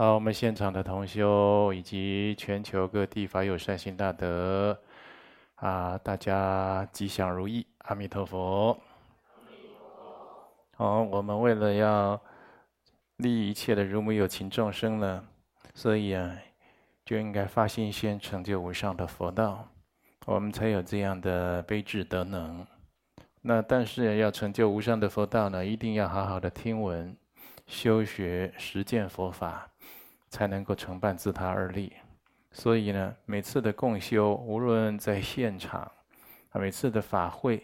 好，我们现场的同修以及全球各地法友善心大德，啊，大家吉祥如意，阿弥陀佛。好，我们为了要利益一切的如母有情众生呢，所以啊，就应该发心先成就无上的佛道，我们才有这样的悲智德能。那但是要成就无上的佛道呢，一定要好好的听闻、修学、实践佛法。才能够承办自他二利，所以呢，每次的共修，无论在现场，啊，每次的法会，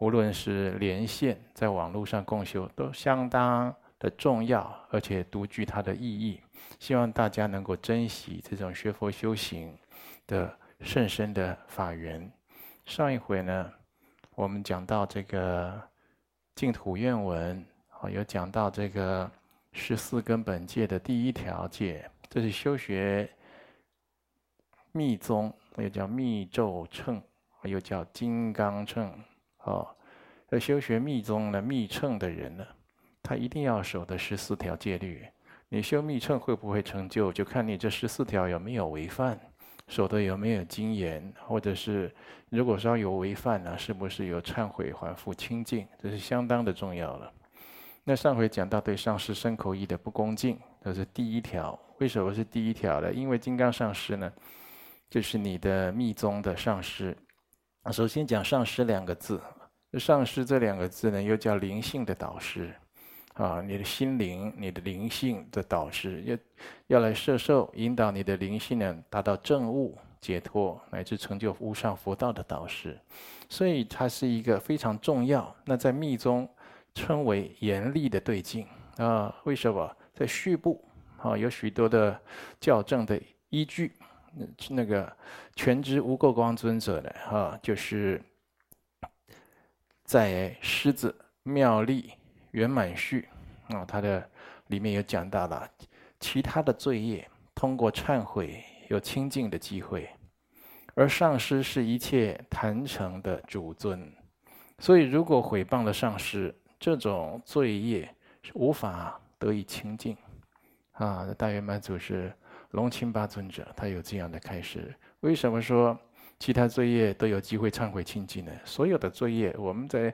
无论是连线，在网络上共修，都相当的重要，而且独具它的意义。希望大家能够珍惜这种学佛修行的甚深的法缘。上一回呢，我们讲到这个净土愿文，啊，有讲到这个。十四根本戒的第一条戒，这是修学密宗，又叫密咒乘，又叫金刚乘。哦，要修学密宗呢密乘的人呢，他一定要守的十四条戒律。你修密乘会不会成就，就看你这十四条有没有违犯，守的有没有精严，或者是如果说有违犯呢，是不是有忏悔还复清净，这是相当的重要了。那上回讲到对上师身口意的不恭敬，这是第一条。为什么是第一条呢？因为金刚上师呢，就是你的密宗的上师。首先讲上师两个字，上师这两个字呢，又叫灵性的导师，啊，你的心灵、你的灵性的导师，要要来摄受、引导你的灵性呢，达到正悟、解脱，乃至成就无上佛道的导师。所以它是一个非常重要。那在密宗。称为严厉的对境啊？为什么在序部啊有许多的校正的依据？那个全知无垢光尊者呢？啊，就是在狮子妙丽圆满序啊，他的里面有讲到了其他的罪业，通过忏悔有清净的机会，而上师是一切坛城的主尊，所以如果毁谤了上师。这种罪业是无法得以清净，啊！大圆满祖师龙钦巴尊者他有这样的开示。为什么说其他罪业都有机会忏悔清净呢？所有的罪业，我们在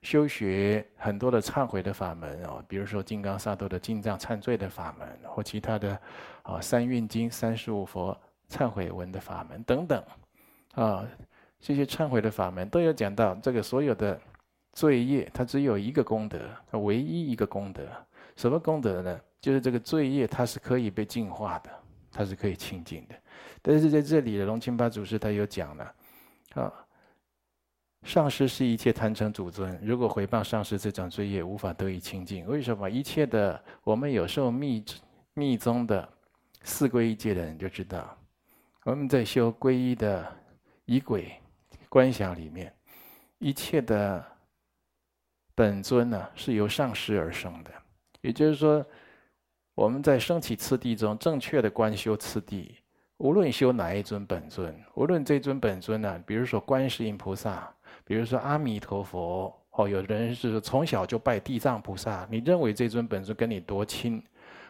修学很多的忏悔的法门啊，比如说金刚萨埵的进藏忏罪的法门，或其他的啊三运经、三十五佛忏悔文的法门等等，啊，这些忏悔的法门都有讲到这个所有的。罪业它只有一个功德，它唯一一个功德，什么功德呢？就是这个罪业它是可以被净化的，它是可以清净的。但是在这里的龙清巴祖师他有讲了，啊，上师是一切坛城主尊，如果回谤上师这种罪业，无法得以清净。为什么？一切的我们有受密密宗的四皈依戒的人就知道，我们在修皈依的仪轨观想里面，一切的。本尊呢，是由上师而生的，也就是说，我们在升起次第中正确的观修次第，无论修哪一尊本尊，无论这尊本尊呢，比如说观世音菩萨，比如说阿弥陀佛，哦，有的人是从小就拜地藏菩萨，你认为这尊本尊跟你多亲？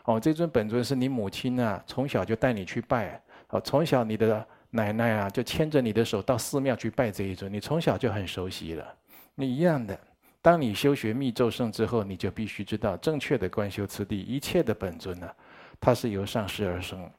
哦，这尊本尊是你母亲啊，从小就带你去拜，哦，从小你的奶奶啊就牵着你的手到寺庙去拜这一尊，你从小就很熟悉了，你一样的。当你修学密咒圣之后，你就必须知道正确的观修次第。一切的本尊呢，它是由上师而生，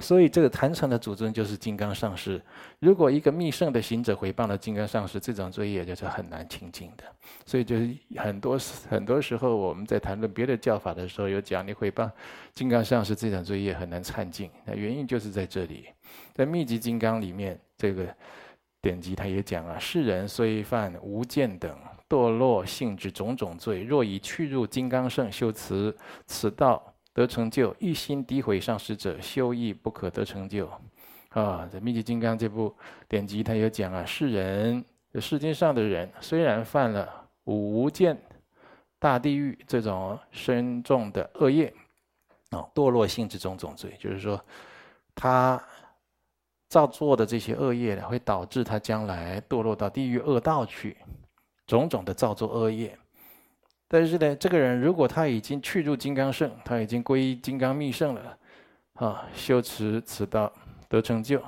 所以这个坛城的主尊就是金刚上师。如果一个密圣的行者毁谤了金刚上师，这种罪业就是很难清净的。所以就是很多很多时候我们在谈论别的教法的时候，有讲你毁谤金刚上师这种罪业很难忏净。那原因就是在这里，在密集金刚里面这个典籍他也讲啊，世人虽犯无间等。堕落性之种种罪，若以去入金刚圣修辞此道得成就，一心诋毁上师者，修亦不可得成就。啊，在《密集金刚》这部典籍，他有讲啊，世人世间上的人，虽然犯了五无间大地狱这种深重的恶业，啊，堕落性之种种罪，就是说，他造作的这些恶业呢，会导致他将来堕落到地狱恶道去。种种的造作恶业，但是呢，这个人如果他已经去入金刚圣，他已经皈依金刚密圣了，啊，修持此道得成就。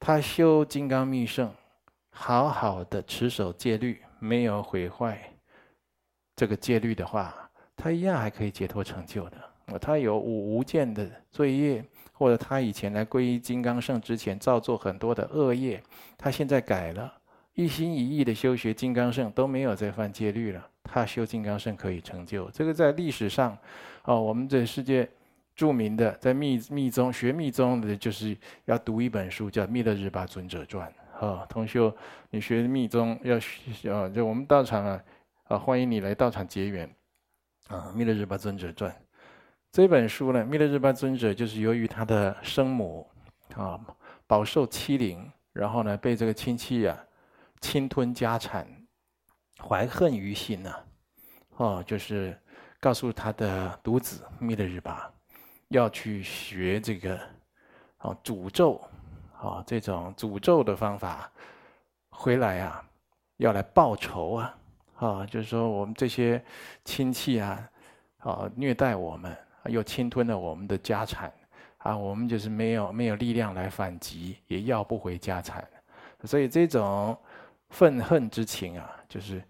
他修金刚密圣，好好的持守戒律，没有毁坏这个戒律的话，他一样还可以解脱成就的。他有无无间的罪业，或者他以前来皈依金刚圣之前造作很多的恶业，他现在改了，一心一意的修学金刚乘，都没有再犯戒律了。他修金刚乘可以成就。这个在历史上，哦，我们这世界。著名的在密密宗学密宗的，就是要读一本书，叫《密勒日巴尊者传》。啊，同修，你学密宗要学啊，就我们道场啊，啊，欢迎你来道场结缘。啊，《密勒日巴尊者传》这本书呢，密勒日巴尊者就是由于他的生母啊饱受欺凌，然后呢被这个亲戚啊侵吞家产，怀恨于心呐，哦，就是告诉他的独子密勒日巴。要去学这个，哦，诅咒，啊，这种诅咒的方法，回来啊，要来报仇啊，啊，就是说我们这些亲戚啊，啊，虐待我们，又侵吞了我们的家产，啊，我们就是没有没有力量来反击，也要不回家产，所以这种愤恨之情啊，就是。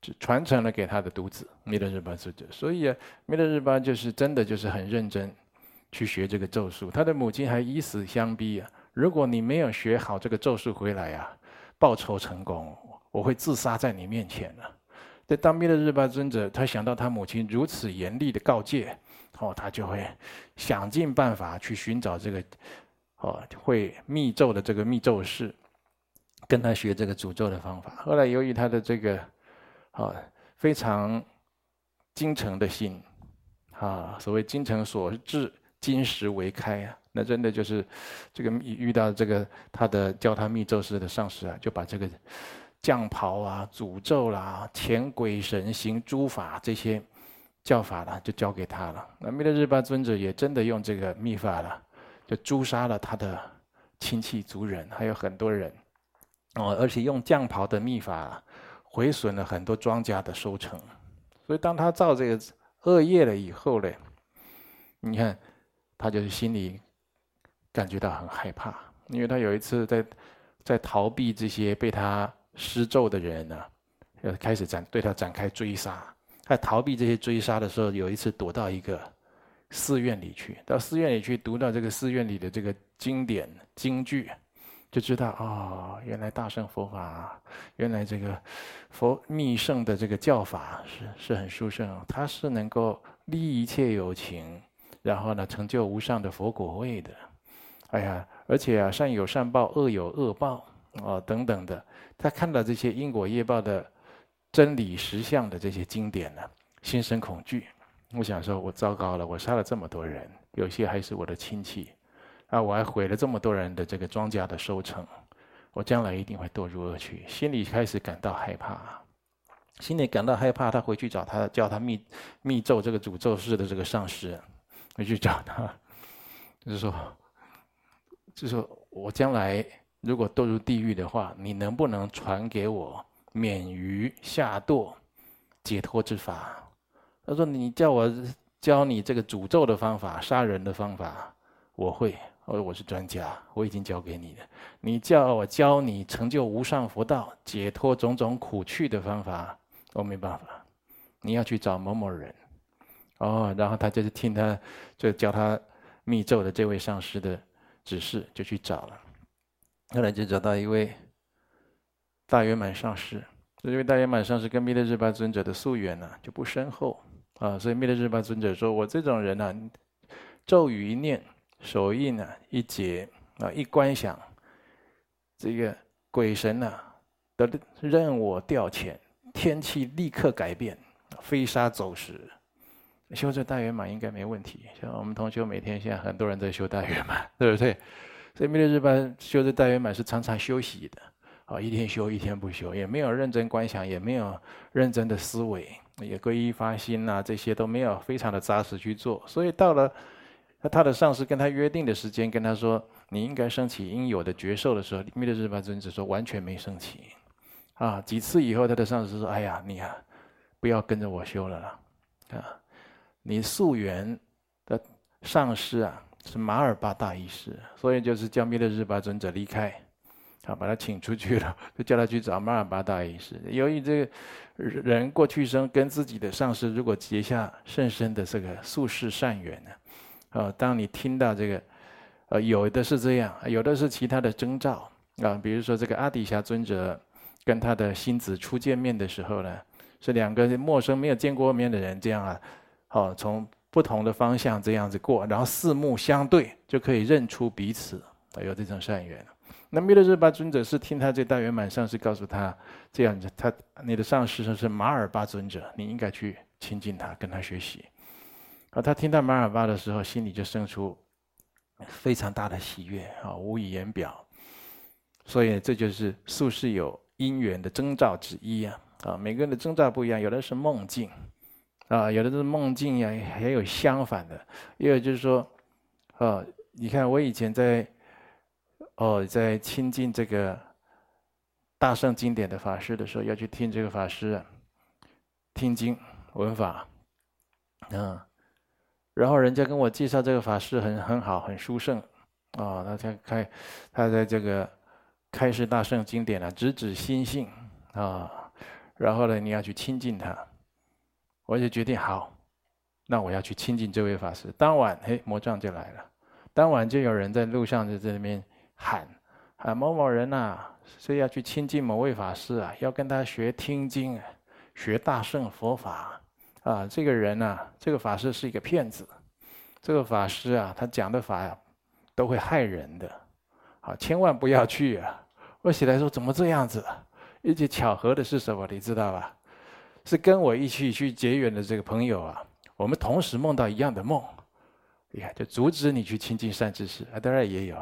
就传承了给他的独子弥勒日巴尊者，所以啊，弥勒日巴就是真的就是很认真去学这个咒术。他的母亲还以死相逼啊，如果你没有学好这个咒术回来啊，报仇成功，我会自杀在你面前了。这当弥勒日巴尊者，他想到他母亲如此严厉的告诫，哦，他就会想尽办法去寻找这个哦会密咒的这个密咒师，跟他学这个诅咒的方法。后来由于他的这个。啊，非常精诚的心，啊，所谓精诚所至，金石为开啊，那真的就是这个遇到这个他的教他密咒师的上师啊，就把这个降袍啊、诅咒啦、遣鬼神行诸法这些教法啦，就交给他了。那弥勒日巴尊者也真的用这个秘法了，就诛杀了他的亲戚族人，还有很多人，哦，而且用降袍的秘法。毁损了很多庄稼的收成，所以当他造这个恶业了以后呢，你看他就是心里感觉到很害怕，因为他有一次在在逃避这些被他施咒的人呢、要开始展对他展开追杀。他逃避这些追杀的时候，有一次躲到一个寺院里去，到寺院里去读到这个寺院里的这个经典经句。就知道哦，原来大乘佛法，原来这个佛密圣的这个教法是是很殊胜，它是能够利一切有情，然后呢成就无上的佛果位的。哎呀，而且啊善有善报，恶有恶报啊、等等的，他看到这些因果业报的真理实相的这些经典呢，心生恐惧。我想说，我糟糕了，我杀了这么多人，有些还是我的亲戚。啊！我还毁了这么多人的这个庄稼的收成，我将来一定会堕入恶趣，心里开始感到害怕，心里感到害怕，他回去找他叫他密密咒这个诅咒式的这个上师，回去找他，就是说，就是说我将来如果堕入地狱的话，你能不能传给我免于下堕解脱之法？他说：“你叫我教你这个诅咒的方法，杀人的方法，我会。”我说我是专家，我已经教给你了。你叫我教你成就无上佛道、解脱种种苦趣的方法，我没办法。你要去找某某人，哦，然后他就是听他就教他密咒的这位上师的指示，就去找了。后来就找到一位大圆满上师，这位大圆满上师跟弥勒日巴尊者的夙缘呢就不深厚啊，所以弥勒日巴尊者说：“我这种人呢、啊，咒语一念。”手印呢，一结啊，一观想，这个鬼神呢，得任我调遣，天气立刻改变，飞沙走石。修这大圆满应该没问题。像我们同学每天现在很多人在修大圆满，对不对？所以弥勒日巴修这大圆满是常常休息的啊，一天修一天不修，也没有认真观想，也没有认真的思维，也皈依发心呐、啊，这些都没有非常的扎实去做。所以到了。那他的上司跟他约定的时间，跟他说：“你应该升起应有的觉受的时候，弥勒日巴尊者说完全没升起。啊，几次以后，他的上司说：‘哎呀，你啊，不要跟着我修了啦，啊，你宿缘的上师啊是马尔巴大医师，所以就是叫弥勒日巴尊者离开，啊，把他请出去了，就叫他去找马尔巴大医师。由于这个人过去生跟自己的上师如果结下甚深的这个宿世善缘呢，当你听到这个，呃，有的是这样，有的是其他的征兆啊，比如说这个阿底峡尊者跟他的心子初见面的时候呢，是两个陌生没有见过面的人这样啊，好从。不同的方向这样子过，然后四目相对就可以认出彼此，有这种善缘。那弥勒日巴尊者是听他这大圆满上师告诉他这样子，他你的上师是马尔巴尊者，你应该去亲近他，跟他学习。啊，他听到马尔巴的时候，心里就生出非常大的喜悦啊，无以言表。所以这就是宿世有因缘的征兆之一啊！啊，每个人的征兆不一样，有的是梦境。啊，有的是梦境呀，也有相反的。也有就是说，啊，你看我以前在，哦，在亲近这个大圣经典的法师的时候，要去听这个法师啊，听经闻法，嗯，然后人家跟我介绍这个法师很很好，很殊胜，啊，他在开，他在这个开示大圣经典啊，直指心性啊，然后呢，你要去亲近他。我就决定好，那我要去亲近这位法师。当晚，嘿，魔障就来了。当晚就有人在路上就在那边喊：“喊某某人呐，是要去亲近某位法师啊，要跟他学听经，学大圣佛法啊。这个人呢，这个法师是一个骗子。这个法师啊，他讲的法，都会害人的，啊，千万不要去啊！”我起来说：“怎么这样子？而且巧合的是什么？你知道吧？”是跟我一起去结缘的这个朋友啊，我们同时梦到一样的梦，你看就阻止你去亲近善知识啊。当然也有，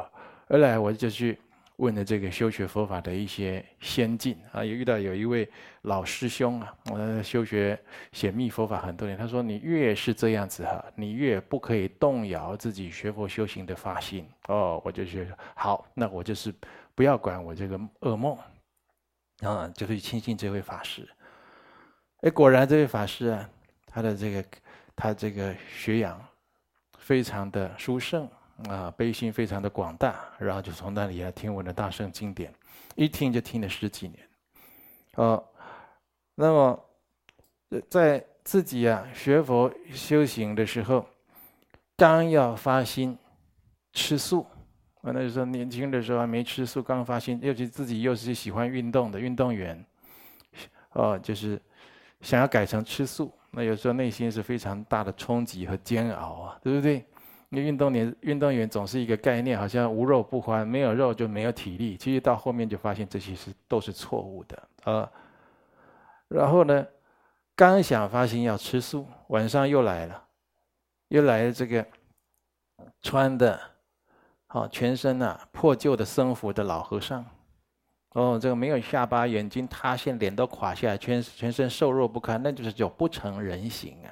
后来我就去问了这个修学佛法的一些先进啊，也遇到有一位老师兄啊，我修学显密佛法很多年，他说，你越是这样子哈，你越不可以动摇自己学佛修行的发心哦。我就觉得好，那我就是不要管我这个噩梦啊，就是亲近这位法师。哎，果然这位法师啊，他的这个他这个学养非常的殊胜啊，悲心非常的广大，然后就从那里啊听闻了大圣经典，一听就听了十几年。哦，那么在自己啊学佛修行的时候，刚要发心吃素，啊，那时候年轻的时候还没吃素，刚发心，尤其自己又是喜欢运动的运动员，哦，就是。想要改成吃素，那有时候内心是非常大的冲击和煎熬啊，对不对？因为运动员运动员总是一个概念，好像无肉不欢，没有肉就没有体力。其实到后面就发现这些是都是错误的啊。然后呢，刚想发心要吃素，晚上又来了，又来了这个穿的，好全身啊破旧的僧服的老和尚。哦，这个没有下巴，眼睛塌陷，脸都垮下来，全全身瘦弱不堪，那就是叫不成人形啊！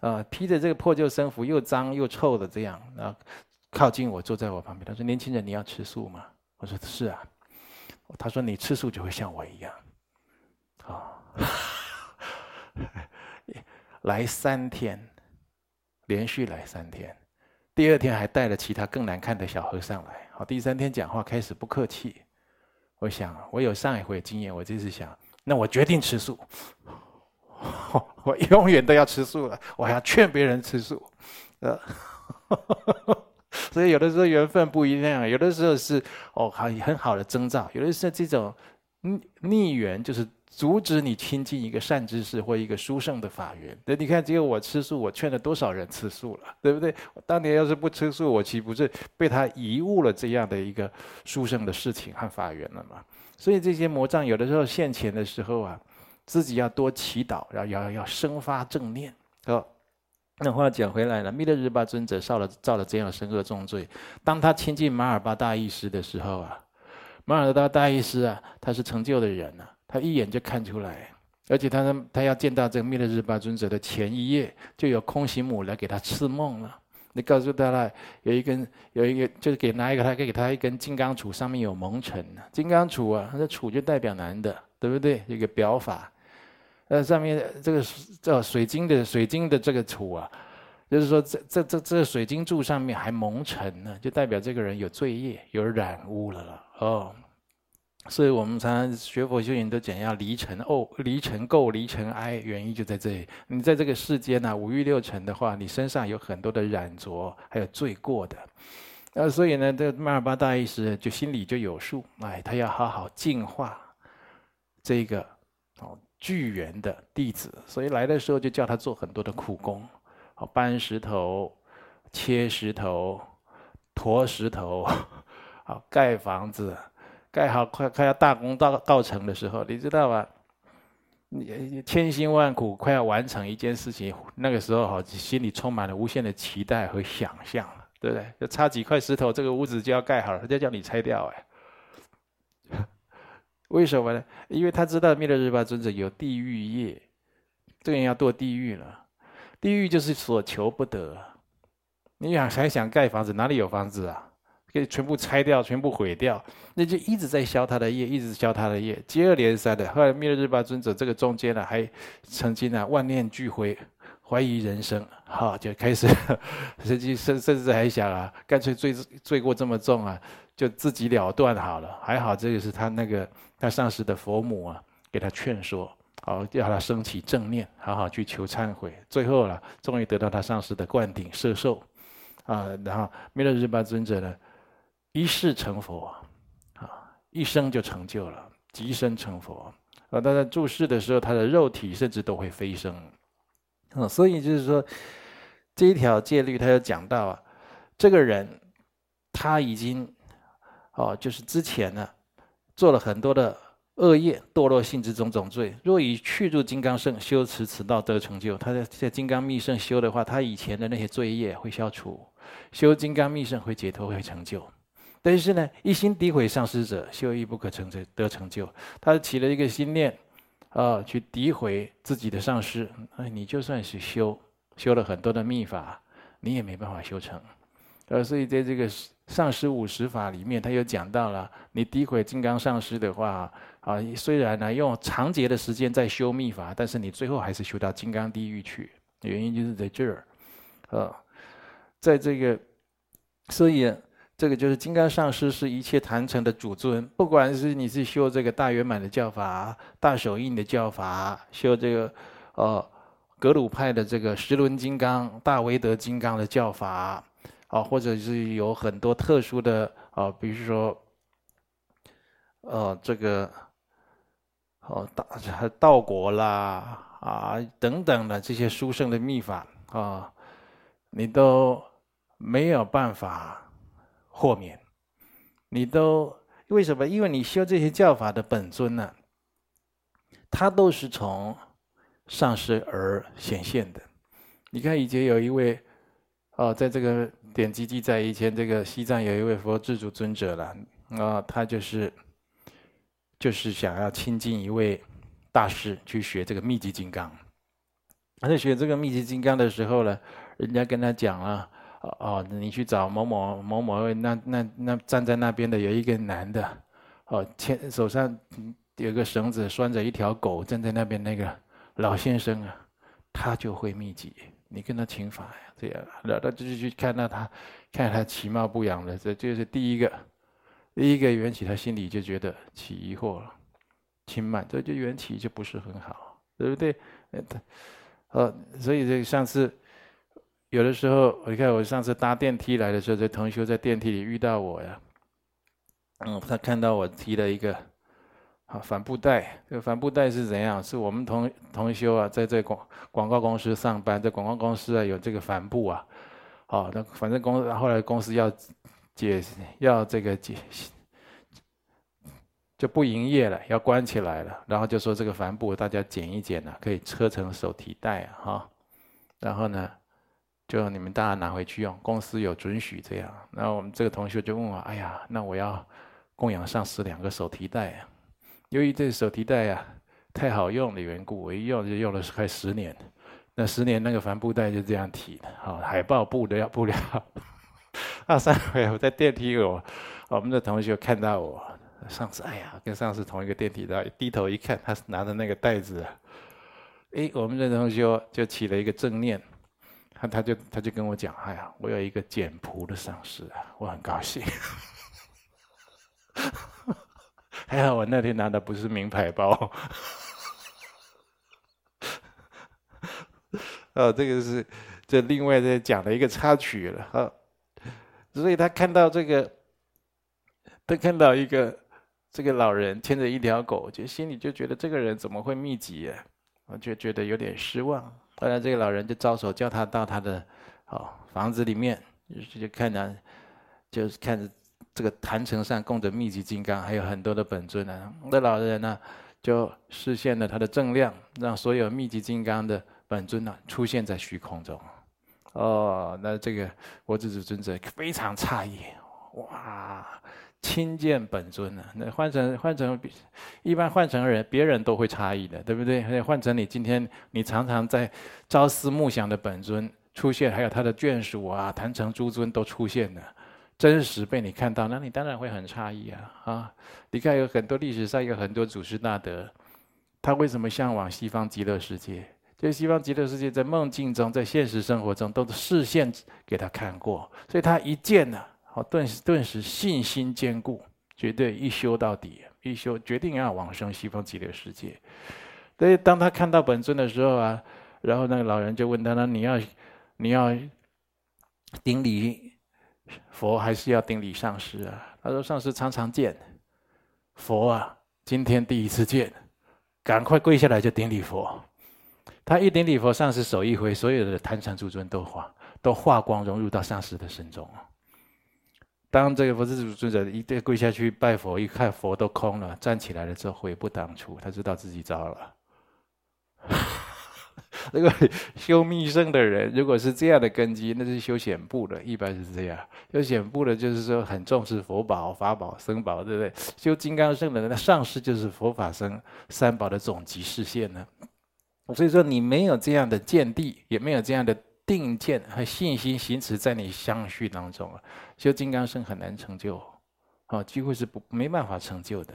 啊、呃，披着这个破旧僧服，又脏又臭的这样，然后靠近我，坐在我旁边，他说：“年轻人，你要吃素吗？”我说：“是啊。”他说：“你吃素就会像我一样。”啊，来三天，连续来三天，第二天还带了其他更难看的小和尚来。好，第三天讲话开始不客气。我想，我有上一回经验，我这次想，那我决定吃素，我永远都要吃素了，我还要劝别人吃素，呃，所以有的时候缘分不一样，有的时候是哦，很很好的征兆，有的时候这种逆逆缘就是。阻止你亲近一个善知识或一个殊胜的法缘。那你看，只有我吃素，我劝了多少人吃素了，对不对？我当年要是不吃素，我岂不是被他贻误了这样的一个殊胜的事情和法缘了吗？所以这些魔障有的时候现前的时候啊，自己要多祈祷，然后要要要生发正念。哦，那话讲回来了，弥勒日巴尊者造了造了这样深恶重罪。当他亲近马尔巴大义师的时候啊，马尔巴大义师啊，他是成就的人呐、啊。他一眼就看出来，而且他他要见到这个弥勒日巴尊者的前一夜，就有空行母来给他赐梦了。你告诉他了，有一根有一个，就是给拿一个，他给他一根金刚杵，上面有蒙尘。金刚杵啊，那杵就代表男的，对不对？一个表法。呃，上面这个叫水晶的水晶的这个杵啊，就是说这这这这水晶柱上面还蒙尘呢，就代表这个人有罪业，有染污了了哦。所以我们常常学佛修行都讲要离尘垢、离尘垢、离尘埃，原因就在这里。你在这个世间呢、五欲六尘的话，你身上有很多的染着，还有罪过的。呃，所以呢，这个、曼尔巴大意师就心里就有数，哎，他要好好净化这个哦具缘的弟子，所以来的时候就叫他做很多的苦工，哦，搬石头、切石头、驮石头，好盖房子。盖好快快要大功到告成的时候，你知道吧？你千辛万苦快要完成一件事情，那个时候哈，心里充满了无限的期待和想象，对不对？就差几块石头，这个屋子就要盖好了，他就叫你拆掉哎。为什么呢？因为他知道弥勒日巴尊者有地狱业，这个人要堕地狱了。地狱就是所求不得。你想还想盖房子，哪里有房子啊？可以全部拆掉，全部毁掉，那就一直在消他的业，一直消他的业，接二连三的。后来弥勒日巴尊者这个中间呢，还曾经呢万念俱灰，怀疑人生，好就开始，甚至甚甚至还想啊，干脆罪罪过这么重啊，就自己了断好了。还好这个是他那个他上师的佛母啊，给他劝说，好要他升起正念，好好去求忏悔。最后了，终于得到他上师的灌顶摄受，啊，然后弥勒日巴尊者呢。一世成佛，啊，一生就成就了，即身成佛。啊，他在住世的时候，他的肉体甚至都会飞升。啊，所以就是说，这一条戒律，他有讲到啊，这个人他已经，哦，就是之前呢，做了很多的恶业，堕落性之种种罪。若以去入金刚圣修持此道得成就，他在在金刚密圣修的话，他以前的那些罪业会消除，修金刚密圣会解脱会成就。但是呢，一心诋毁上师者，修亦不可成就得成就。他起了一个心念，啊，去诋毁自己的上师。哎，你就算是修修了很多的密法，你也没办法修成。呃，所以在这个上师五十法里面，他又讲到了，你诋毁金刚上师的话，啊，虽然呢用长劫的时间在修密法，但是你最后还是修到金刚地狱去。原因就是在这儿，啊，在这个，所以。这个就是金刚上师是一切坛城的主尊，不管是你是修这个大圆满的教法、大手印的教法，修这个，呃，格鲁派的这个十轮金刚、大威德金刚的教法，啊、或者是有很多特殊的啊、比如说，呃，这个，哦，道道果啦，啊等等的这些殊胜的秘法啊、你都没有办法。豁免，你都为什么？因为你修这些教法的本尊呢、啊，他都是从上师而显现的。你看以前有一位，哦，在这个典籍记载，以前这个西藏有一位佛智祖尊者了，啊、他就是就是想要亲近一位大师去学这个密集金刚。他在学这个密集金刚的时候呢，人家跟他讲啊。哦，你去找某某某某，那那那站在那边的有一个男的，哦，牵手上有个绳子拴着一条狗，站在那边那个老先生啊，他就会秘籍，你跟他请法呀，这样，然后就去看到他，看他其貌不扬的，这就是第一个，第一个缘起，他心里就觉得起疑惑了，轻慢，这就缘起就不是很好，对不对？呃，所以这上次。有的时候，你看我上次搭电梯来的时候，这同修在电梯里遇到我呀。嗯，他看到我提了一个啊帆布袋。这个帆布袋是怎样？是我们同同修啊，在这广广告公司上班，在广告公司啊有这个帆布啊。哦，那反正公后来公司要解要这个解就不营业了，要关起来了。然后就说这个帆布大家捡一捡啊，可以车成手提袋啊哈。然后呢？就你们大家拿回去用，公司有准许这样。那我们这个同学就问我：“哎呀，那我要供养上司两个手提袋啊。由于这个手提袋呀太好用的缘故，我一用就用了快十年。那十年那个帆布袋就这样提的，好海报布的要不了。那上回我在电梯我，我们的同学看到我上次，哎呀，跟上次同一个电梯的，低头一看，他是拿着那个袋子。哎，我们的同学就起了一个正念。他他就他就跟我讲，哎呀，我有一个简朴的上司啊，我很高兴。还好我那天拿的不是名牌包。哦，这个是这另外再讲的一个插曲了哈。所以他看到这个，他看到一个这个老人牵着一条狗，就心里就觉得这个人怎么会密集啊？我就觉得有点失望。后来这个老人就招手叫他到他的哦房子里面，就就看着，就是看着这个坛城上供着密集金刚，还有很多的本尊啊。那老人呢就示现了他的正量，让所有密集金刚的本尊呢出现在虚空中。哦，那这个佛智祖尊者非常诧异，哇！亲见本尊呢？那换成换成，一般换成人，别人都会诧异的，对不对？换成你今天，你常常在朝思暮想的本尊出现，还有他的眷属啊，坛城诸尊都出现了，真实被你看到，那你当然会很诧异啊！啊，你看有很多历史上有很多祖师大德，他为什么向往西方极乐世界？就西方极乐世界在梦境中，在现实生活中都是示现给他看过，所以他一见呢。好，顿时顿时信心坚固，绝对一修到底，一修决定要往生西方极乐世界。所以当他看到本尊的时候啊，然后那个老人就问他：那你要你要顶礼佛，还是要顶礼上师啊？他说：上师常常见，佛啊，今天第一次见，赶快跪下来就顶礼佛。他一顶礼佛，上师手一挥，所有的坛城诸尊都化都化光融入到上师的身中。当这个佛智祖尊者一跪下去拜佛，一看佛都空了，站起来了之后悔不当初，他知道自己糟了。这个修密圣的人，如果是这样的根基，那是修显部的，一般是这样。修显部的，就是说很重视佛宝、法宝、僧宝，对不对？修金刚乘的人，那上师就是佛法僧三宝的总集视线呢。所以说，你没有这样的见地，也没有这样的。定见和信心行持在你相续当中啊，修金刚乘很难成就，啊，几乎是不没办法成就的，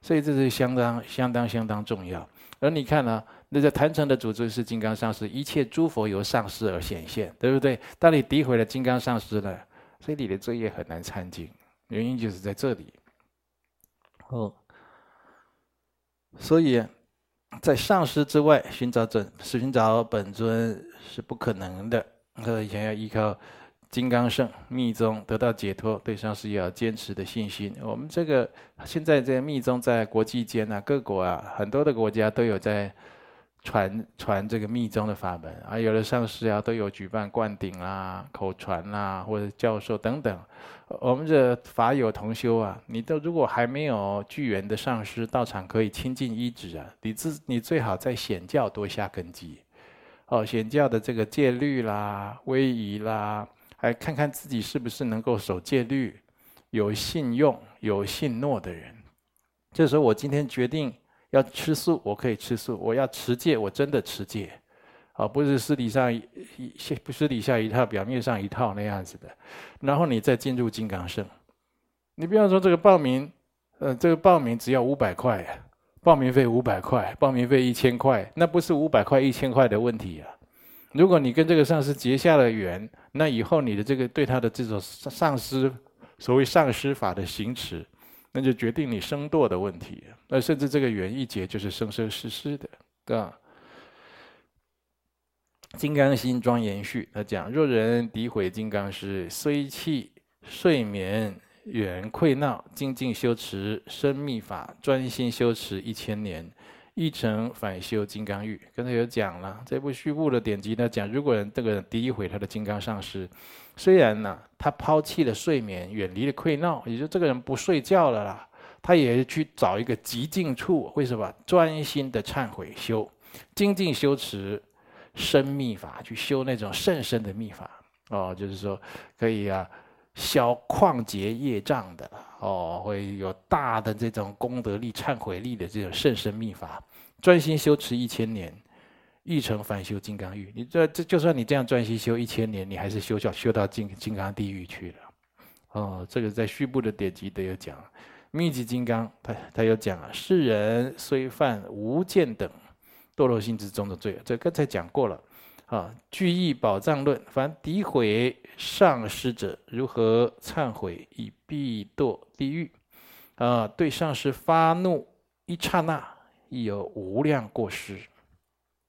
所以这是相当相当相当重要。而你看呢、啊，那个坛城的主尊是金刚上师，一切诸佛由上师而显现，对不对？当你诋毁了金刚上师了，所以你的作业很难参进，原因就是在这里。哦，所以。在上师之外寻找准寻找本尊是不可能的。呃，想要依靠金刚圣密宗得到解脱，对上师要坚持的信心。我们这个现在这个密宗在国际间啊，各国啊，很多的国家都有在。传传这个密宗的法门啊，有的上师啊都有举办灌顶啊、口传啊，或者教授等等。我们这法友同修啊，你都如果还没有具缘的上师道场可以亲近依止啊，你自你最好在显教多下根基。哦，显教的这个戒律啦、威仪啦，还看看自己是不是能够守戒律、有信用、有信诺的人。这时候我今天决定。要吃素，我可以吃素；我要持戒，我真的持戒，啊，不是私底下一不私底下一套，表面上一套那样子的。然后你再进入金刚乘，你不要说这个报名，呃，这个报名只要五百块，报名费五百块，报名费一千块，那不是五百块一千块的问题啊。如果你跟这个上师结下了缘，那以后你的这个对他的这种上师，所谓上师法的行持。那就决定你生堕的问题，那甚至这个缘一结就是生生世世的，对吧？金刚心庄严序，他讲：若人诋毁金刚师，虽弃睡眠远溃闹，精进修持生密法，专心修持一千年，一成反修金刚欲。刚才有讲了，这部续部的典籍呢讲，如果人这个诋毁他的金刚上师。虽然呢，他抛弃了睡眠，远离了溃闹，也就这个人不睡觉了啦。他也去找一个极静处，为什么？专心的忏悔修，精进修持生密法，去修那种甚深的密法哦，就是说可以啊，消旷劫业障的哦，会有大的这种功德力、忏悔力的这种甚深密法，专心修持一千年。欲成反修金刚欲，你这这就算你这样专心修一千年，你还是修到修到金金刚地狱去了。哦，这个在续部的典籍都有讲。密集金刚，他他有讲啊，世人虽犯无间等堕落心之中的罪，这刚才讲过了。啊，《聚义宝藏论》，凡诋毁上师者，如何忏悔，以必堕地狱。啊，对上师发怒一刹那，亦有无量过失。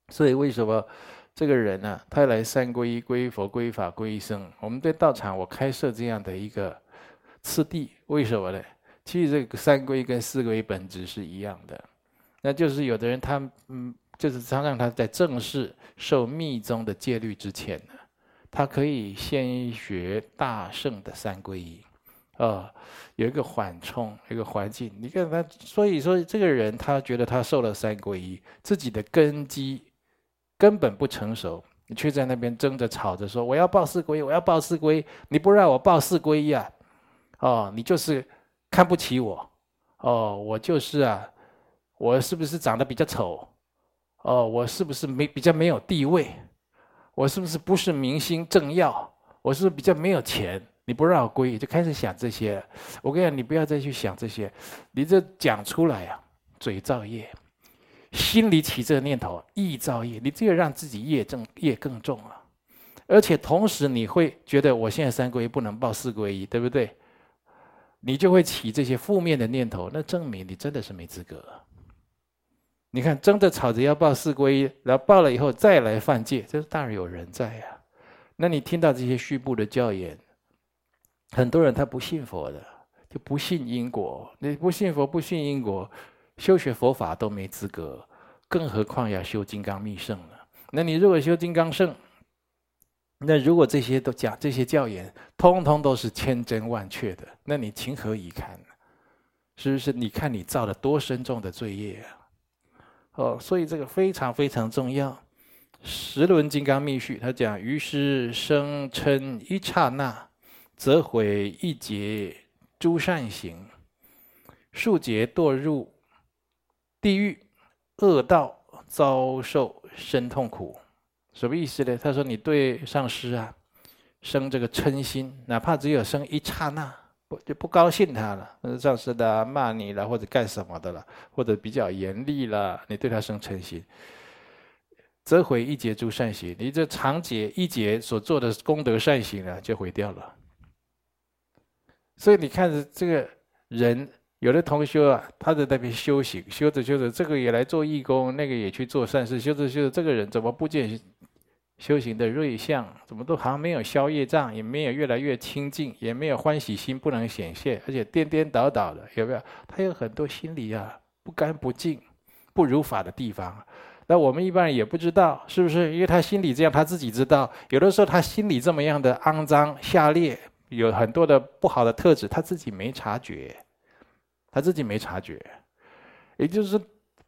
所以为什么这个人呢、他来三皈依，皈依佛，皈依法，皈依僧。我们在道场，我开设这样的一个次第，为什么呢？其实这个三皈依跟四皈依本质是一样的，那就是有的人他嗯，就是常让他在正式受密宗的戒律之前呢，他可以先学大乘的三皈依。啊、有一个缓冲，一个环境。你看他，所以说这个人，他觉得他受了三皈依，自己的根基根本不成熟，你却在那边争着吵着说我要报四皈，我要报四皈，你不让我报四皈呀？哦，你就是看不起我，哦，我就是啊，我是不是长得比较丑？哦，我是不是没比较没有地位？我是不是不是明星政要？我是不是比较没有钱？你不让我皈，就开始想这些。我跟你讲，你不要再去想这些，你这讲出来啊，嘴造业，心里起这个念头，意造业，你这个让自己业重业更重啊。而且同时你会觉得，我现在三皈依不能报四皈依，对不对？你就会起这些负面的念头，那证明你真的是没资格。你看，争着吵着要报四皈依，然后报了以后再来犯戒，这是大有人在呀、啊。那你听到这些虚部的教言。很多人他不信佛的，就不信因果。你不信佛，不信因果，修学佛法都没资格，更何况要修金刚密圣了。那你如果修金刚圣，那如果这些都讲这些教言，通通都是千真万确的，那你情何以堪呢？是不是？你看你造了多深重的罪业啊！哦，所以这个非常非常重要。十轮金刚密续他讲：于是生嗔一刹那。则毁一劫诸善行，数劫堕入地狱恶道，遭受深痛苦。什么意思呢？他说：“你对上师啊，生这个嗔心，哪怕只有生一刹那，不就不高兴他了？那上师的骂你了，或者干什么的了，或者比较严厉了，你对他生嗔心，则毁一劫诸善行。你这长劫一劫所做的功德善行啊，就毁掉了。”所以你看着这个人，有的同学啊，他在那边修行，修着修着，这个也来做义工，那个也去做善事，修着修着，这个人怎么不见修行的瑞相？怎么都好像没有消业障，也没有越来越清净，也没有欢喜心不能显现，而且颠颠倒倒的，有没有？他有很多心里啊不干不净、不如法的地方。那我们一般人也不知道，是不是？因为他心里这样，他自己知道。有的时候他心里这么样的肮脏下劣。有很多的不好的特质，他自己没察觉，他自己没察觉。也就是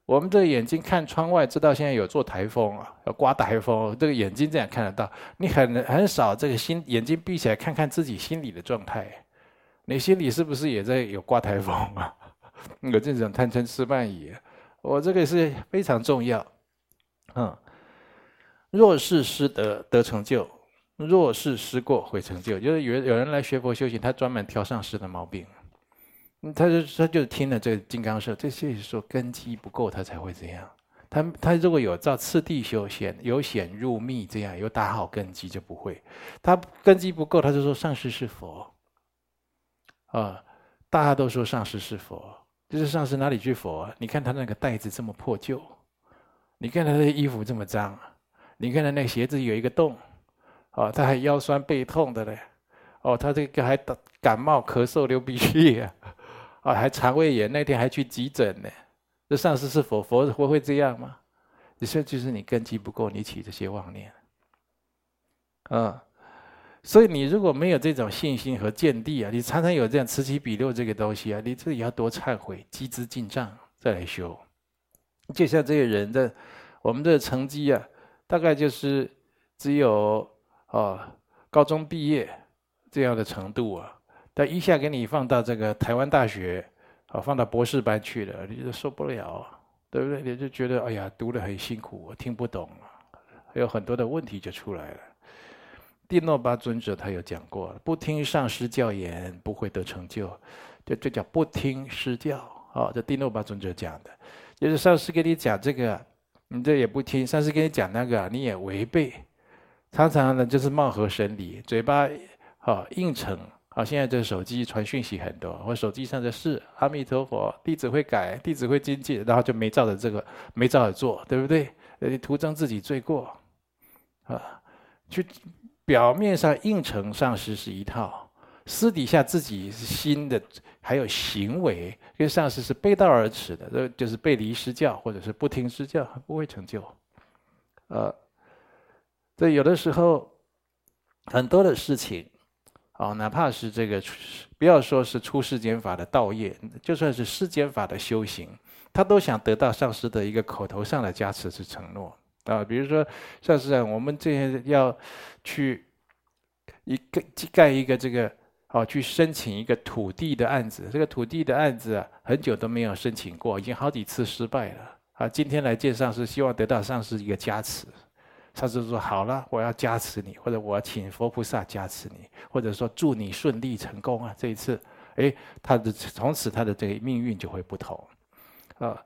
我们这眼睛看窗外，知道现在有做台风啊，要刮台风，这个眼睛这样看得到。你很很少这个心眼睛闭起来看看自己心里的状态，你心里是不是也在有刮台风啊？有这种贪嗔痴慢疑，我这个是非常重要。嗯，若是失德得成就。若是失过毁成就，就是有有人来学佛修行，他专门挑上师的毛病，他就他就听了这个金刚舍，这些说根基不够，他才会这样。他他如果有照次第修显，由显入密这样，有打好根基就不会。他根基不够，他就说上师是佛，啊，大家都说上师是佛，就是上师哪里去佛？你看他那个袋子这么破旧，你看他的衣服这么脏，你看他那个鞋子有一个洞。哦，他还腰酸背痛的嘞，哦，他这个还感冒咳嗽流鼻涕呀，啊，还肠胃炎，那天还去急诊呢。这上师是佛，佛佛会这样吗？你说就是你根基不够，你起这些妄念，啊，所以你如果没有这种信心和见地啊，你常常有这样此起彼落这个东西啊，你自己要多忏悔，积资净障再来修。就像这些人的，我们的成绩啊，大概就是只有。哦，高中毕业这样的程度啊，但一下给你放到这个台湾大学，啊，放到博士班去了，你就受不了，对不对？你就觉得哎呀，读得很辛苦，我听不懂，还有很多的问题就出来了。帝诺巴尊者他有讲过，不听上师教言不会得成就，这这叫不听师教。啊，这帝诺巴尊者讲的，就是上师给你讲这个，你这也不听；上师给你讲那个，你也违背。常常呢就是貌合神离，嘴巴好应承。好，现在这手机传讯息很多，我手机上的是阿弥陀佛，弟子会改，弟子会精进，然后就没照着这个，没照着做，对不对？呃，徒增自己罪过，啊，去表面上应承上师是一套，私底下自己心的还有行为跟上师是背道而驰的，这就是背离师教或者是不听师教，不会成就。呃，这有的时候很多的事情。哦，哪怕是这个，不要说是出世间法的道业，就算是世间法的修行，他都想得到上师的一个口头上的加持是承诺啊。比如说，上师啊，我们这些要去一个盖一个这个，哦，去申请一个土地的案子，这个土地的案子，很久都没有申请过，已经好几次失败了啊。今天来见上师，希望得到上师一个加持。他就说：“好了，我要加持你，或者我请佛菩萨加持你，或者说祝你顺利成功啊！这一次，哎，他的从此他的这个命运就会不同啊。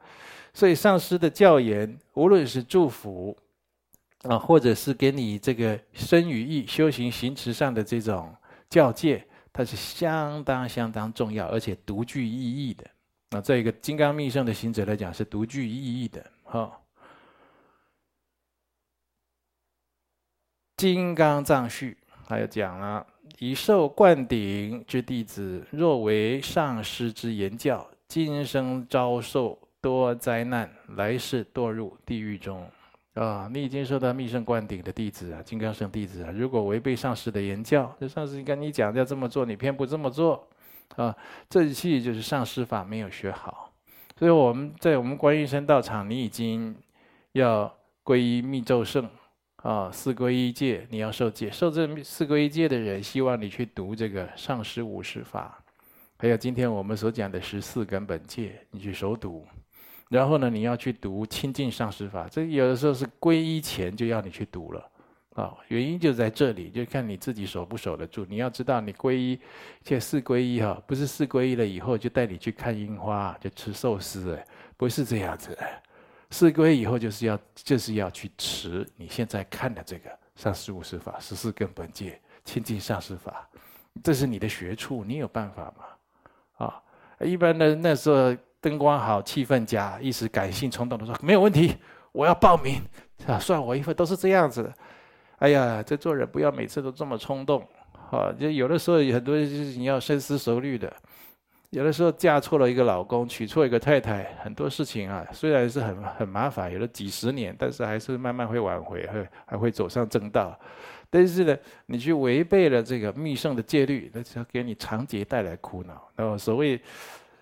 所以上师的教言，无论是祝福啊，或者是给你这个身语意修行行持上的这种教诫，它是相当相当重要，而且独具意义的。那这个金刚密乘的行者来讲，是独具意义的，哈。”金刚藏序还有讲了，以受灌顶之弟子，若为上师之言教，今生遭受多灾难，来世堕入地狱中。啊，你已经受到密圣灌顶的弟子啊，金刚圣弟子啊，如果违背上师的言教，就上师跟你讲要这么做，你偏不这么做，啊，这其实就是上师法没有学好。所以我们在我们观音山道场，你已经要皈依密咒圣。啊，四皈依戒，你要受戒，受这四皈依戒的人，希望你去读这个上师五十法，还有今天我们所讲的十四根本戒，你去熟读。然后呢，你要去读亲近上师法，这有的时候是皈依前就要你去读了啊。原因就在这里，就看你自己守不守得住。你要知道，你皈依这四皈依哈，不是四皈依了以后就带你去看樱花，就吃寿司，哎，不是这样子。四个月以后就是要就是要去持你现在看的这个上师五十法、十四根本戒、亲近上师法，这是你的学处，你有办法吗？啊，一般的那时候灯光好、气氛佳，一时感性冲动的说没有问题，我要报名啊，算我一份，都是这样子。哎呀，这做人不要每次都这么冲动啊，就有的时候很多事情要深思熟虑的。有的时候嫁错了一个老公，娶错一个太太，很多事情啊，虽然是很很麻烦，有了几十年，但是还是慢慢会挽回，会还会走上正道。但是呢，你去违背了这个密圣的戒律，那就给你长劫带来苦恼。那么所谓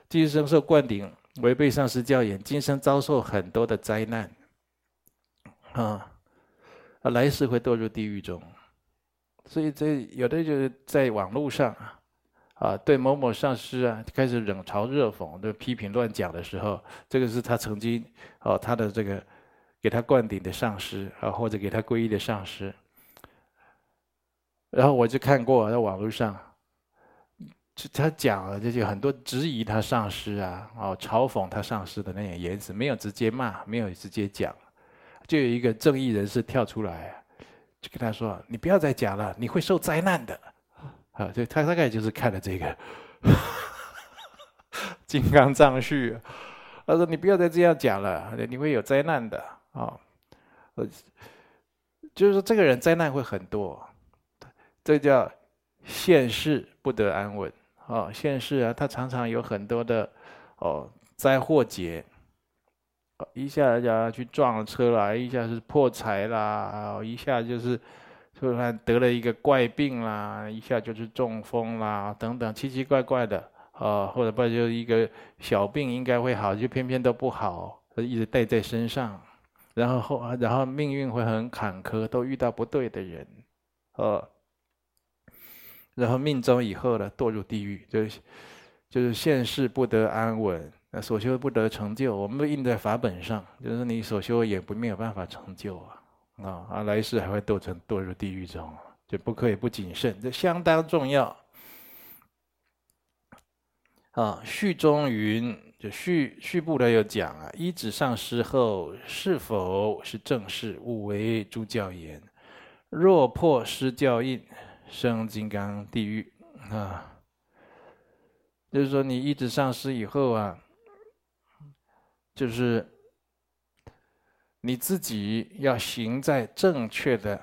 今生受灌顶，违背上师教言，今生遭受很多的灾难，啊，啊，来世会堕入地狱中。所以这有的就是在网络上啊。啊，对某某上师啊，开始冷嘲热讽的批评乱讲的时候，这个是他曾经哦，他的这个给他灌顶的上师啊，或者给他皈依的上师。然后我就看过在网络上，就他讲了这些很多质疑他上师啊，哦，嘲讽他上师的那些言辞，没有直接骂，没有直接讲，就有一个正义人士跳出来，就跟他说：“你不要再讲了，你会受灾难的。”啊，对他大概就是看了这个 《金刚藏序》，他说：“你不要再这样讲了，你会有灾难的啊！”呃，就是说这个人灾难会很多，这叫现世不得安稳啊！现世啊，他常常有很多的哦灾祸劫，一下就要去撞车啦，一下是破财啦，一下就是。突然得了一个怪病啦，一下就是中风啦，等等奇奇怪怪的啊，或者不就一个小病应该会好，就偏偏都不好，一直带在身上，然后后然后命运会很坎坷，都遇到不对的人，呃，然后命中以后呢，堕入地狱，就是就是现世不得安稳，那所修不得成就，我们都印在法本上，就是你所修也不没有办法成就啊。啊，啊，来世还会堕成堕入地狱中，就不可以不谨慎，这相当重要。啊，序中云，就序序部的有讲啊，依止上师后，是否是正事，勿为诸教言。若破失教印，生金刚地狱啊。就是说，你依止上师以后啊，就是你自己要行在正确的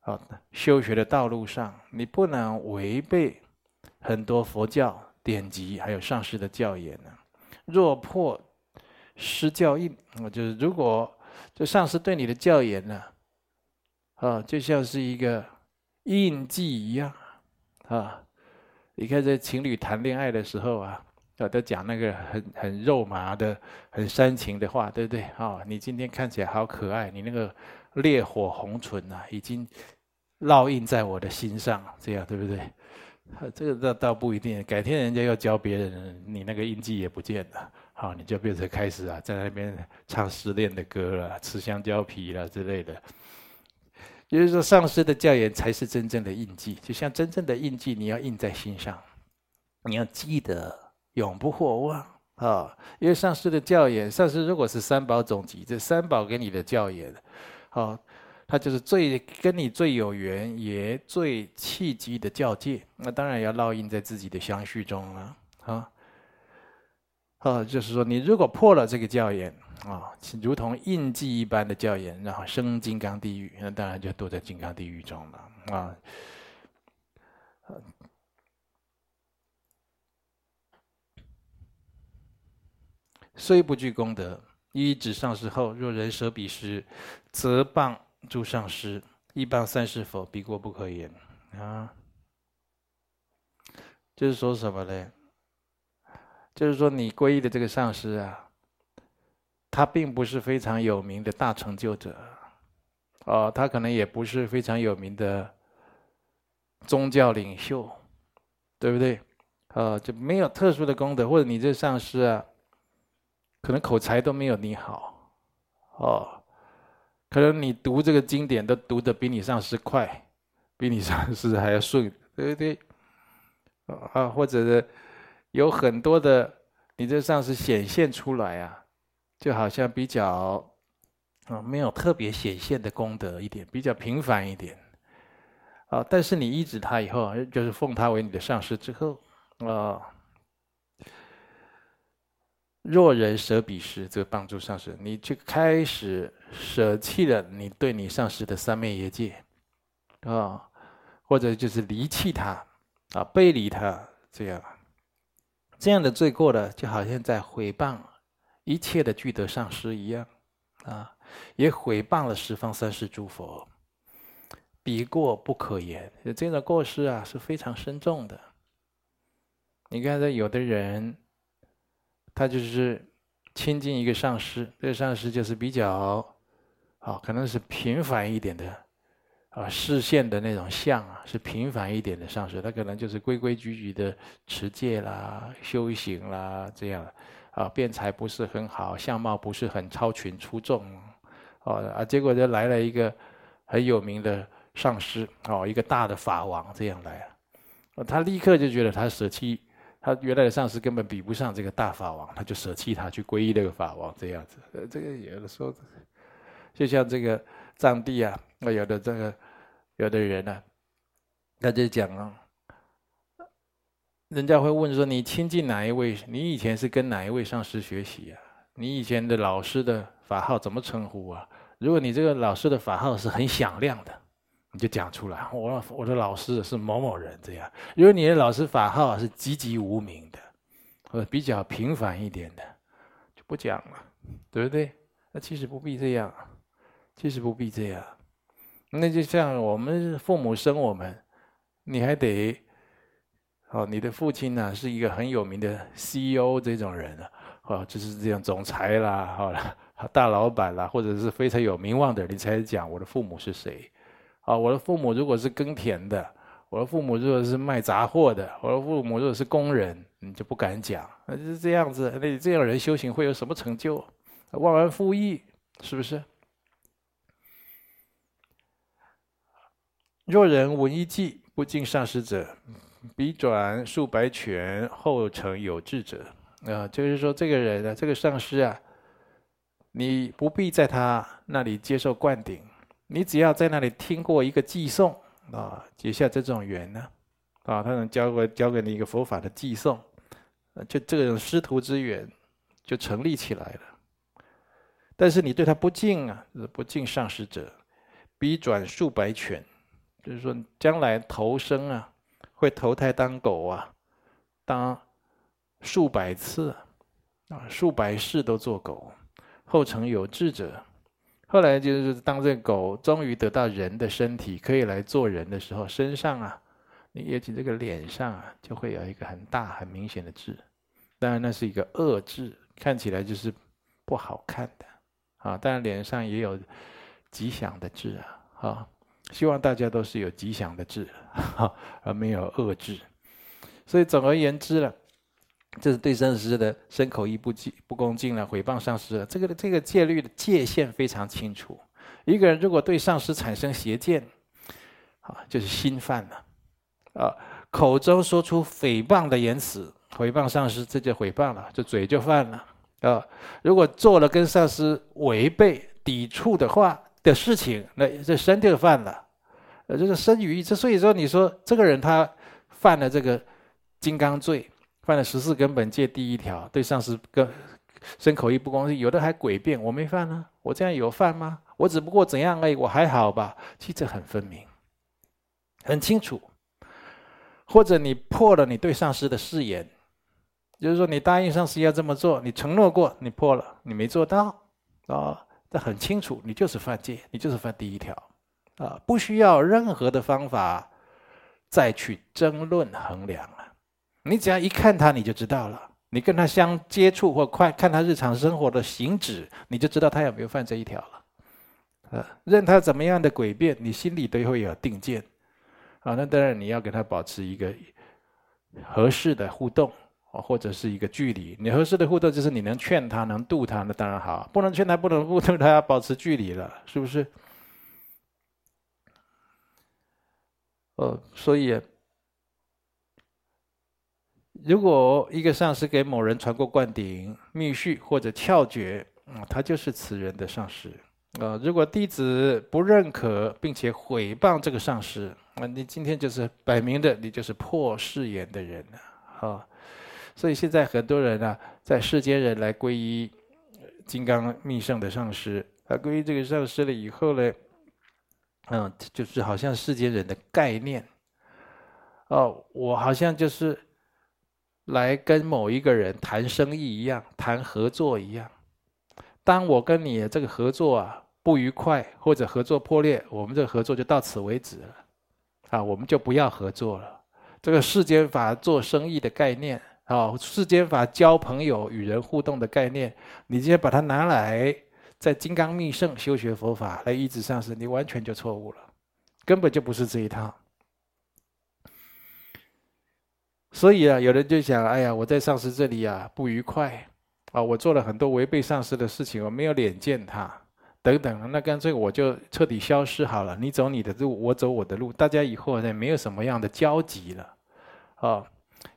啊修学的道路上，你不能违背很多佛教典籍，还有上师的教言呢。若破失教印，我就是如果这上师对你的教言呢，啊，就像是一个印记一样啊。你看，在情侣谈恋爱的时候啊，啊，都讲那个很很肉麻的、很煽情的话，对不对？啊，你今天看起来好可爱，你那个烈火红唇呐，已经烙印在我的心上，这样对不对？这个倒倒不一定，改天人家要教别人，你那个印记也不见了，好，你就变成开始啊，在那边唱失恋的歌了，吃香蕉皮了之类的。也就是说，上师的教言才是真正的印记。就像真正的印记，你要印在心上，你要记得，永不惑忘啊！因为上师的教言，上师如果是三宝总集，这三宝给你的教言，好，他就是最跟你最有缘，也最契机的教诫。那当然要烙印在自己的相续中了啊！啊，就是说，你如果破了这个教言。啊，如同印记一般的教言，然后生金刚地狱，那当然就躲在金刚地狱中了啊。虽不具功德，依止上师后，若人舍彼时，则谤诸上师，一谤三世佛，彼过不可言啊。就是说什么呢？就是说你皈依的这个上师啊。他并不是非常有名的大成就者，哦，他可能也不是非常有名的宗教领袖，对不对？啊，就没有特殊的功德，或者你这上师啊，可能口才都没有你好，哦，可能你读这个经典都读得比你上师快，比你上师还要顺，对不对？啊，或者是有很多的你这上师显现出来啊。就好像比较啊没有特别显现的功德一点，比较平凡一点啊。但是你依止他以后，就是奉他为你的上师之后啊，若人舍彼时，则谤诸上师。你就开始舍弃了你对你上师的三昧业界啊，或者就是离弃他啊，背离他这样，这样的罪过呢，就好像在毁谤。一切的具德上师一样，啊，也毁谤了十方三世诸佛，彼过不可言。这种过失啊是非常深重的。你看，这有的人，他就是亲近一个上师，这个上师就是比较，啊，可能是平凡一点的，啊，示现的那种相啊，是平凡一点的上师，他可能就是规规矩矩的持戒啦、修行啦这样。啊，辩才不是很好，相貌不是很超群出众，哦啊，结果就来了一个很有名的上师，哦，一个大的法王这样来了，他立刻就觉得他舍弃他原来的上师根本比不上这个大法王，他就舍弃他去皈依这个法王这样子。呃，这个有的时候就像这个藏地啊，那有的这个有的人呢、啊，他就讲啊。人家会问说：“你亲近哪一位？你以前是跟哪一位上师学习啊？你以前的老师的法号怎么称呼啊？如果你这个老师的法号是很响亮的，你就讲出来。我我的老师是某某人这样。如果你的老师法号是籍籍无名的，或者比较平凡一点的，就不讲了，对不对？那其实不必这样，其实不必这样。那就像我们父母生我们，你还得。”哦，你的父亲呢是一个很有名的 CEO 这种人啊，哦，就是这样总裁啦，好了，大老板啦，或者是非常有名望的人，你才讲我的父母是谁？啊，我的父母如果是耕田的，我的父母如果是卖杂货的，我的父母如果是工人，你就不敢讲。那就是这样子，那你这样人修行会有什么成就？忘恩负义，是不是？若人闻一偈，不敬上师者。彼转数百犬，后成有智者。啊，就是说，这个人呢，这个上师啊，你不必在他那里接受灌顶，你只要在那里听过一个偈颂啊，结下这种缘呢，啊，他能教给教给你一个佛法的偈颂，就这种师徒之缘就成立起来了。但是你对他不敬啊，不敬上师者，必转数百犬，就是说将来投生啊，会投胎当狗啊，当数百次啊，数百世都做狗，后成有智者。后来就是当这个狗终于得到人的身体，可以来做人的时候，身上啊，你尤其这个脸上啊，就会有一个很大很明显的痣。当然那是一个恶痣，看起来就是不好看的啊。当然脸上也有吉祥的痣啊。啊，希望大家都是有吉祥的痣，而没有恶痣。所以总而言之了。这是对上师的身口意不敬不恭敬了，毁谤上师了。这个这个戒律的界限非常清楚。一个人如果对上师产生邪见，啊，就是心犯了，啊，口中说出诽谤的言辞，诽谤上师，这就诽谤了，这嘴就犯了。啊，如果做了跟上师违背抵触的话的事情，那这身就犯了。呃，这个身语意，这所以说你说这个人他犯了这个金刚罪。犯了十四根本戒第一条，对上司跟身口意不恭敬，有的还诡辩，我没犯呢，我这样有犯吗？我只不过怎样而已，我还好吧？其实很分明，很清楚。或者你破了你对上司的誓言，就是说你答应上司要这么做，你承诺过，你破了，你没做到啊，这很清楚，你就是犯戒，你就是犯第一条啊，不需要任何的方法再去争论衡量。你只要一看他，你就知道了。你跟他相接触或快看他日常生活的行止，你就知道他有没有犯这一条了。呃，任他怎么样的诡辩，你心里都会有定见。啊，那当然你要跟他保持一个合适的互动，或者是一个距离。你合适的互动就是你能劝他，能度他，那当然好。不能劝他，不能度他，要保持距离了，是不是？哦，所以。如果一个上师给某人传过灌顶、密续或者窍诀，啊，他就是此人的上师。啊，如果弟子不认可并且毁谤这个上师，那你今天就是摆明的，你就是破誓言的人了。啊，所以现在很多人啊，在世间人来皈依金刚密圣的上师，他皈依这个上师了以后呢，嗯，就是好像世间人的概念，哦，我好像就是。来跟某一个人谈生意一样，谈合作一样。当我跟你这个合作啊不愉快，或者合作破裂，我们这个合作就到此为止了，啊，我们就不要合作了。这个世间法做生意的概念，啊，世间法交朋友、与人互动的概念，你直接把它拿来在金刚密圣修学佛法来依止上师，你完全就错误了，根本就不是这一套。所以啊，有人就想：哎呀，我在上师这里啊不愉快啊，我做了很多违背上师的事情，我没有脸见他，等等，那干脆我就彻底消失好了。你走你的路，我走我的路，大家以后呢没有什么样的交集了。啊，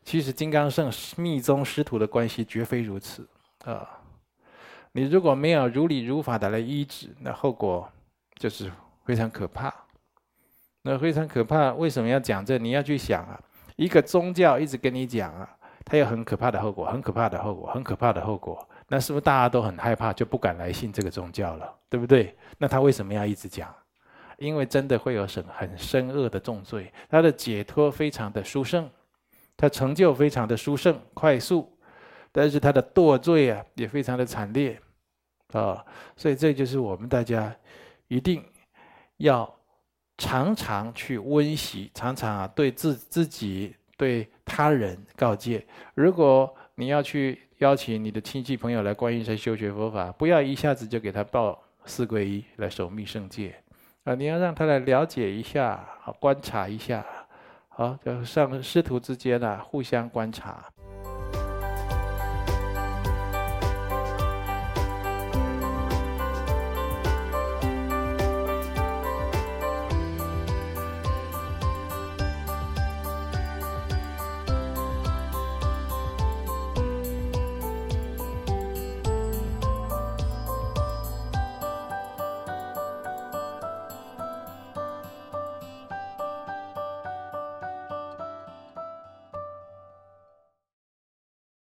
其实金刚圣密宗师徒的关系绝非如此啊。你如果没有如理如法的来医治，那后果就是非常可怕。那非常可怕，为什么要讲这？你要去想啊。一个宗教一直跟你讲啊，它有很可怕的后果，很可怕的后果，很可怕的后果。那是不是大家都很害怕，就不敢来信这个宗教了？对不对？那他为什么要一直讲？因为真的会有很很深恶的重罪。他的解脱非常的殊胜，他成就非常的殊胜快速，但是他的堕罪啊也非常的惨烈啊。所以这就是我们大家一定要。常常去温习，常常啊对自自己、对他人告诫。如果你要去邀请你的亲戚朋友来观音山修学佛法，不要一下子就给他报四皈依来守密圣戒啊！你要让他来了解一下，好观察一下，好，就上师徒之间啊互相观察。